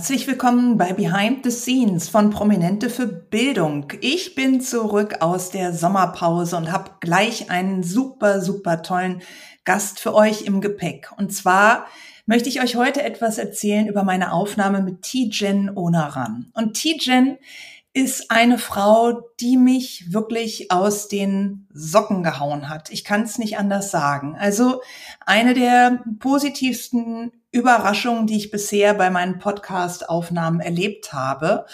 Herzlich willkommen bei Behind the Scenes von Prominente für Bildung. Ich bin zurück aus der Sommerpause und habe gleich einen super, super tollen Gast für euch im Gepäck. Und zwar möchte ich euch heute etwas erzählen über meine Aufnahme mit Tijen Onaran. Und Tijen ist eine Frau, die mich wirklich aus den Socken gehauen hat. Ich kann es nicht anders sagen. Also eine der positivsten Überraschungen, die ich bisher bei meinen Podcast-Aufnahmen erlebt habe.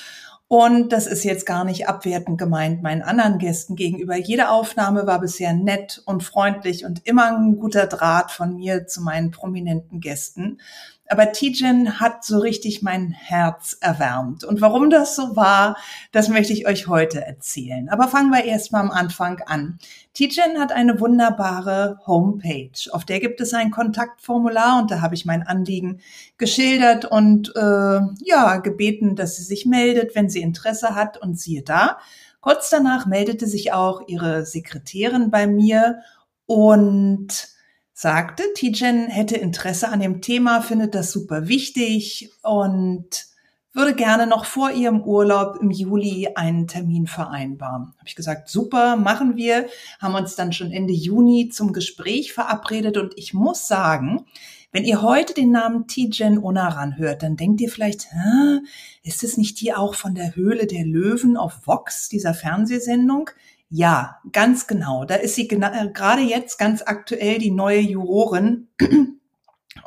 Und das ist jetzt gar nicht abwertend gemeint meinen anderen Gästen gegenüber. Jede Aufnahme war bisher nett und freundlich und immer ein guter Draht von mir zu meinen prominenten Gästen. Aber Tijen hat so richtig mein Herz erwärmt. Und warum das so war, das möchte ich euch heute erzählen. Aber fangen wir erst mal am Anfang an. Tijen hat eine wunderbare Homepage. Auf der gibt es ein Kontaktformular und da habe ich mein Anliegen geschildert und äh, ja, gebeten, dass sie sich meldet, wenn sie Interesse hat. Und siehe da, kurz danach meldete sich auch ihre Sekretärin bei mir und sagte, Tijen hätte Interesse an dem Thema, findet das super wichtig und würde gerne noch vor ihrem Urlaub im Juli einen Termin vereinbaren. Habe ich gesagt, super, machen wir. Haben uns dann schon Ende Juni zum Gespräch verabredet und ich muss sagen, wenn ihr heute den Namen Tijen Onaran hört, dann denkt ihr vielleicht, Hä, ist es nicht die auch von der Höhle der Löwen auf Vox, dieser Fernsehsendung? Ja, ganz genau. Da ist sie äh, gerade jetzt ganz aktuell die neue Jurorin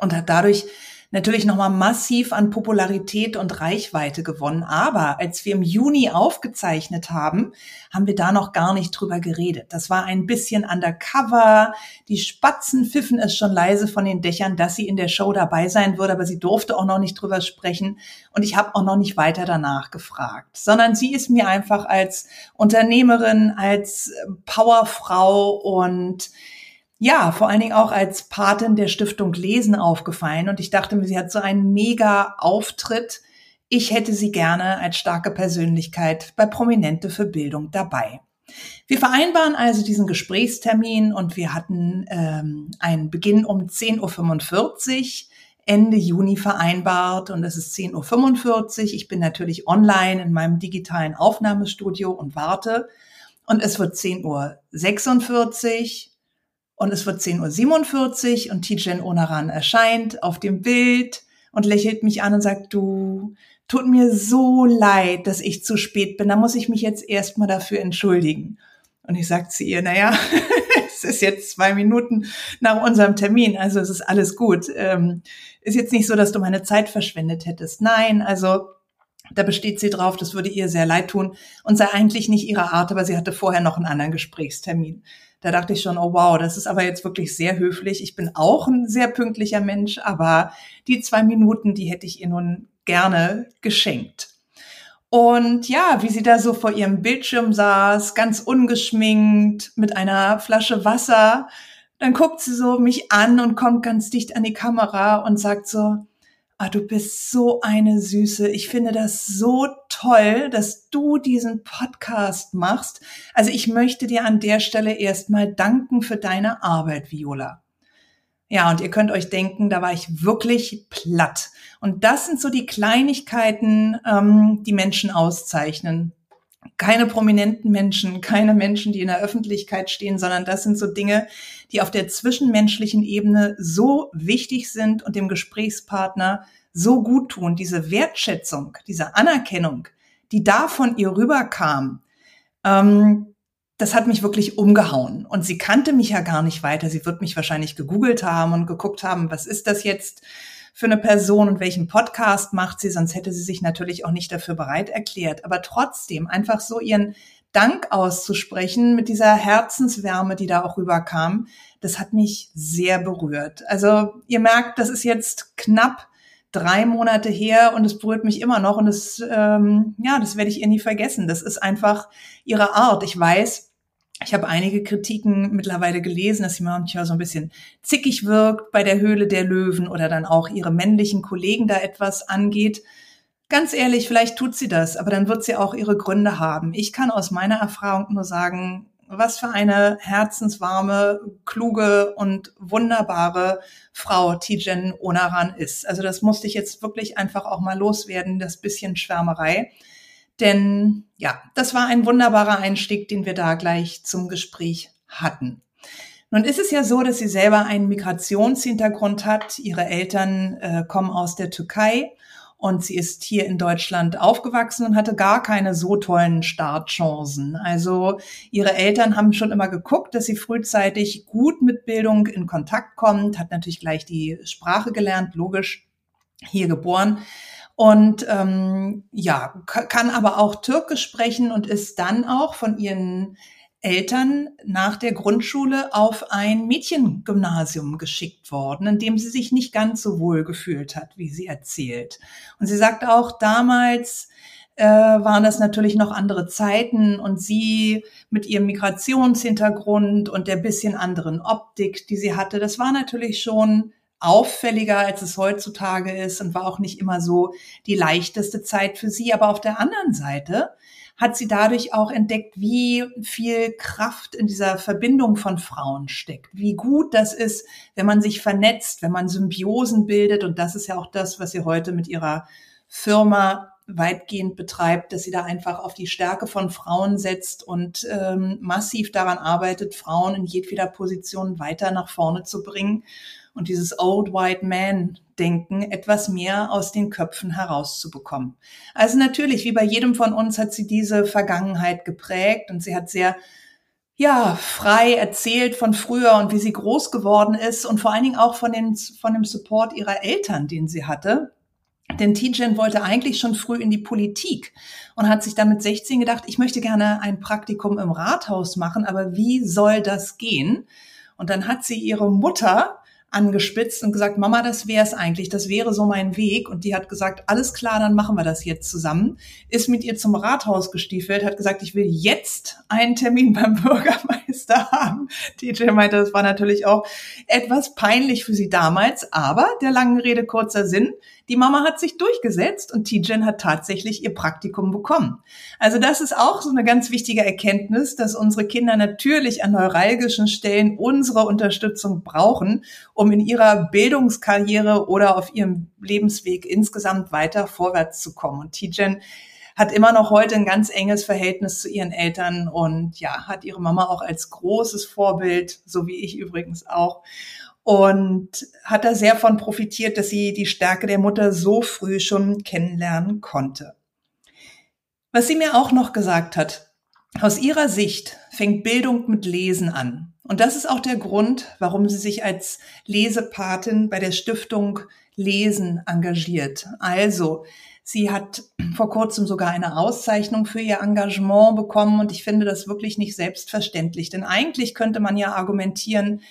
und hat dadurch natürlich nochmal massiv an Popularität und Reichweite gewonnen. Aber als wir im Juni aufgezeichnet haben, haben wir da noch gar nicht drüber geredet. Das war ein bisschen undercover. Die Spatzen pfiffen es schon leise von den Dächern, dass sie in der Show dabei sein würde, aber sie durfte auch noch nicht drüber sprechen. Und ich habe auch noch nicht weiter danach gefragt, sondern sie ist mir einfach als Unternehmerin, als Powerfrau und ja, vor allen Dingen auch als Patin der Stiftung Lesen aufgefallen. Und ich dachte mir, sie hat so einen mega Auftritt. Ich hätte sie gerne als starke Persönlichkeit bei Prominente für Bildung dabei. Wir vereinbaren also diesen Gesprächstermin und wir hatten ähm, einen Beginn um 10.45 Uhr. Ende Juni vereinbart und es ist 10.45 Uhr. Ich bin natürlich online in meinem digitalen Aufnahmestudio und warte. Und es wird 10.46 Uhr und es wird 10.47 Uhr und Tijen Onaran erscheint auf dem Bild und lächelt mich an und sagt, du, tut mir so leid, dass ich zu spät bin. Da muss ich mich jetzt erstmal dafür entschuldigen. Und ich sage zu ihr, naja, es ist jetzt zwei Minuten nach unserem Termin, also es ist alles gut. Ähm, ist jetzt nicht so, dass du meine Zeit verschwendet hättest. Nein, also da besteht sie drauf, das würde ihr sehr leid tun und sei eigentlich nicht ihre Art, aber sie hatte vorher noch einen anderen Gesprächstermin. Da dachte ich schon, oh wow, das ist aber jetzt wirklich sehr höflich. Ich bin auch ein sehr pünktlicher Mensch, aber die zwei Minuten, die hätte ich ihr nun gerne geschenkt. Und ja, wie sie da so vor ihrem Bildschirm saß, ganz ungeschminkt, mit einer Flasche Wasser, dann guckt sie so mich an und kommt ganz dicht an die Kamera und sagt so, ah, du bist so eine Süße. Ich finde das so toll, dass du diesen Podcast machst. Also ich möchte dir an der Stelle erstmal danken für deine Arbeit, Viola. Ja, und ihr könnt euch denken, da war ich wirklich platt. Und das sind so die Kleinigkeiten, ähm, die Menschen auszeichnen. Keine prominenten Menschen, keine Menschen, die in der Öffentlichkeit stehen, sondern das sind so Dinge, die auf der zwischenmenschlichen Ebene so wichtig sind und dem Gesprächspartner so gut tun. Diese Wertschätzung, diese Anerkennung, die da von ihr rüberkam, ähm, das hat mich wirklich umgehauen. Und sie kannte mich ja gar nicht weiter. Sie wird mich wahrscheinlich gegoogelt haben und geguckt haben, was ist das jetzt für eine Person und welchen Podcast macht sie, sonst hätte sie sich natürlich auch nicht dafür bereit erklärt. Aber trotzdem einfach so ihren Dank auszusprechen mit dieser Herzenswärme, die da auch rüberkam, das hat mich sehr berührt. Also ihr merkt, das ist jetzt knapp drei Monate her und es berührt mich immer noch und das, ähm, ja, das werde ich ihr nie vergessen. Das ist einfach ihre Art. Ich weiß, Ich habe einige Kritiken mittlerweile gelesen, dass sie manchmal so ein bisschen zickig wirkt bei der Höhle der Löwen oder dann auch ihre männlichen Kollegen da etwas angeht. Ganz ehrlich, vielleicht tut sie das, aber dann wird sie auch ihre Gründe haben. Ich kann aus meiner Erfahrung nur sagen, was für eine herzenswarme, kluge und wunderbare Frau Tijen Onaran ist. Also das musste ich jetzt wirklich einfach auch mal loswerden, das bisschen Schwärmerei. Denn ja, das war ein wunderbarer Einstieg, den wir da gleich zum Gespräch hatten. Nun ist es ja so, dass sie selber einen Migrationshintergrund hat. Ihre Eltern äh, kommen aus der Türkei und sie ist hier in Deutschland aufgewachsen und hatte gar keine so tollen Startchancen. Also ihre Eltern haben schon immer geguckt, dass sie frühzeitig gut mit Bildung in Kontakt kommt, hat natürlich gleich die Sprache gelernt, logisch, hier geboren. Und ähm, ja, kann aber auch Türkisch sprechen und ist dann auch von ihren Eltern nach der Grundschule auf ein Mädchengymnasium geschickt worden, in dem sie sich nicht ganz so wohl gefühlt hat, wie sie erzählt. Und sie sagt auch, damals äh, waren das natürlich noch andere Zeiten und sie mit ihrem Migrationshintergrund und der bisschen anderen Optik, die sie hatte, das war natürlich schon auffälliger, als es heutzutage ist und war auch nicht immer so die leichteste Zeit für sie. Aber auf der anderen Seite hat sie dadurch auch entdeckt, wie viel Kraft in dieser Verbindung von Frauen steckt, wie gut das ist, wenn man sich vernetzt, wenn man Symbiosen bildet. Und das ist ja auch das, was sie heute mit ihrer Firma weitgehend betreibt, dass sie da einfach auf die Stärke von Frauen setzt und ähm, massiv daran arbeitet, Frauen in jedweder Position weiter nach vorne zu bringen und dieses Old White Man Denken etwas mehr aus den Köpfen herauszubekommen. Also natürlich, wie bei jedem von uns hat sie diese Vergangenheit geprägt und sie hat sehr ja, frei erzählt von früher und wie sie groß geworden ist und vor allen Dingen auch von, den, von dem Support ihrer Eltern, den sie hatte. Denn Tijen wollte eigentlich schon früh in die Politik und hat sich dann mit 16 gedacht, ich möchte gerne ein Praktikum im Rathaus machen, aber wie soll das gehen? Und dann hat sie ihre Mutter angespitzt und gesagt, Mama, das wäre es eigentlich, das wäre so mein Weg. Und die hat gesagt, alles klar, dann machen wir das jetzt zusammen. Ist mit ihr zum Rathaus gestiefelt, hat gesagt, ich will jetzt einen Termin beim Bürgermeister haben. DJ meinte, das war natürlich auch etwas peinlich für sie damals, aber der langen Rede kurzer Sinn. Die Mama hat sich durchgesetzt und Tijen hat tatsächlich ihr Praktikum bekommen. Also das ist auch so eine ganz wichtige Erkenntnis, dass unsere Kinder natürlich an neuralgischen Stellen unsere Unterstützung brauchen, um in ihrer Bildungskarriere oder auf ihrem Lebensweg insgesamt weiter vorwärts zu kommen. Und Tijen hat immer noch heute ein ganz enges Verhältnis zu ihren Eltern und ja, hat ihre Mama auch als großes Vorbild, so wie ich übrigens auch und hat da sehr von profitiert, dass sie die Stärke der Mutter so früh schon kennenlernen konnte. Was sie mir auch noch gesagt hat, aus ihrer Sicht fängt Bildung mit Lesen an. Und das ist auch der Grund, warum sie sich als Lesepatin bei der Stiftung Lesen engagiert. Also, sie hat vor kurzem sogar eine Auszeichnung für ihr Engagement bekommen und ich finde das wirklich nicht selbstverständlich. Denn eigentlich könnte man ja argumentieren,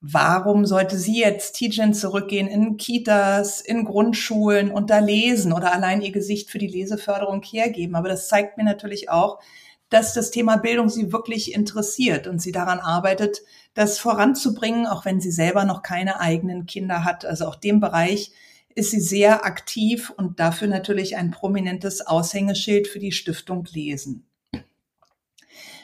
Warum sollte sie jetzt Tijen zurückgehen in Kitas, in Grundschulen und da lesen oder allein ihr Gesicht für die Leseförderung hergeben? Aber das zeigt mir natürlich auch, dass das Thema Bildung sie wirklich interessiert und sie daran arbeitet, das voranzubringen, auch wenn sie selber noch keine eigenen Kinder hat. Also auch dem Bereich ist sie sehr aktiv und dafür natürlich ein prominentes Aushängeschild für die Stiftung Lesen.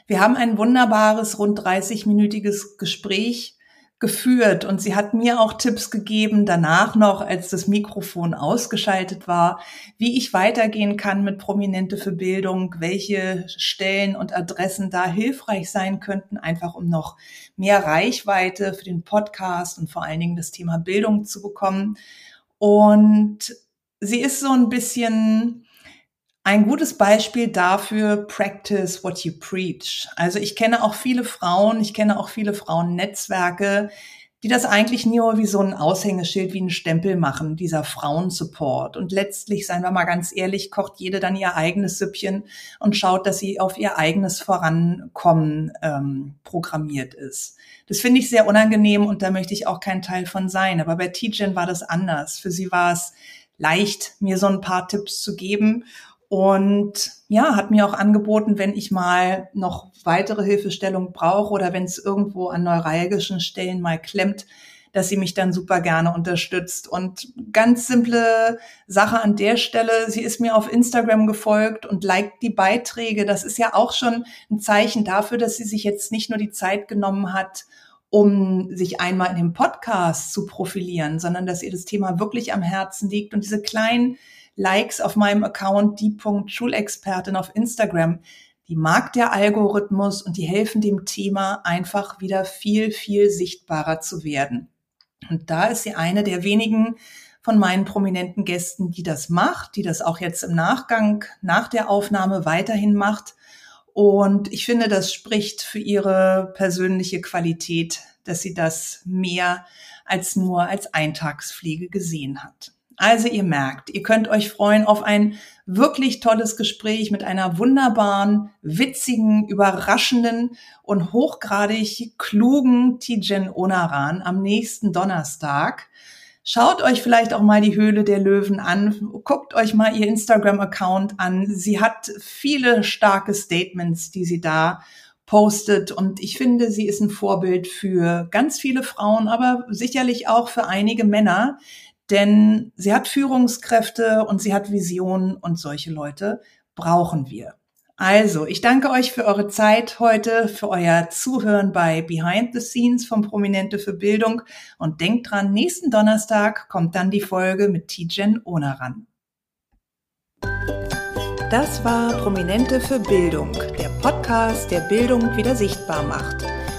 Wir haben ein wunderbares, rund 30-minütiges Gespräch geführt und sie hat mir auch Tipps gegeben danach noch, als das Mikrofon ausgeschaltet war, wie ich weitergehen kann mit Prominente für Bildung, welche Stellen und Adressen da hilfreich sein könnten, einfach um noch mehr Reichweite für den Podcast und vor allen Dingen das Thema Bildung zu bekommen. Und sie ist so ein bisschen ein gutes Beispiel dafür, practice what you preach. Also ich kenne auch viele Frauen, ich kenne auch viele Frauennetzwerke, die das eigentlich nur wie so ein Aushängeschild, wie ein Stempel machen, dieser Frauensupport. Und letztlich, seien wir mal ganz ehrlich, kocht jede dann ihr eigenes Süppchen und schaut, dass sie auf ihr eigenes Vorankommen ähm, programmiert ist. Das finde ich sehr unangenehm und da möchte ich auch kein Teil von sein. Aber bei Tijen war das anders. Für sie war es leicht, mir so ein paar Tipps zu geben und ja, hat mir auch angeboten, wenn ich mal noch weitere Hilfestellung brauche oder wenn es irgendwo an neuralgischen Stellen mal klemmt, dass sie mich dann super gerne unterstützt. Und ganz simple Sache an der Stelle, sie ist mir auf Instagram gefolgt und liked die Beiträge. Das ist ja auch schon ein Zeichen dafür, dass sie sich jetzt nicht nur die Zeit genommen hat, um sich einmal in dem Podcast zu profilieren, sondern dass ihr das Thema wirklich am Herzen liegt und diese kleinen Likes auf meinem Account, die Schulexpertin auf Instagram, die mag der Algorithmus und die helfen dem Thema einfach wieder viel, viel sichtbarer zu werden. Und da ist sie eine der wenigen von meinen prominenten Gästen, die das macht, die das auch jetzt im Nachgang nach der Aufnahme weiterhin macht. Und ich finde, das spricht für ihre persönliche Qualität, dass sie das mehr als nur als Eintagspflege gesehen hat. Also ihr merkt, ihr könnt euch freuen auf ein wirklich tolles Gespräch mit einer wunderbaren, witzigen, überraschenden und hochgradig klugen Tijen Onaran am nächsten Donnerstag. Schaut euch vielleicht auch mal die Höhle der Löwen an. Guckt euch mal ihr Instagram-Account an. Sie hat viele starke Statements, die sie da postet. Und ich finde, sie ist ein Vorbild für ganz viele Frauen, aber sicherlich auch für einige Männer, denn sie hat Führungskräfte und sie hat Visionen und solche Leute brauchen wir. Also, ich danke euch für eure Zeit heute, für euer Zuhören bei Behind the Scenes vom Prominente für Bildung und denkt dran, nächsten Donnerstag kommt dann die Folge mit Tijen Onaran. Das war Prominente für Bildung, der Podcast, der Bildung wieder sichtbar macht.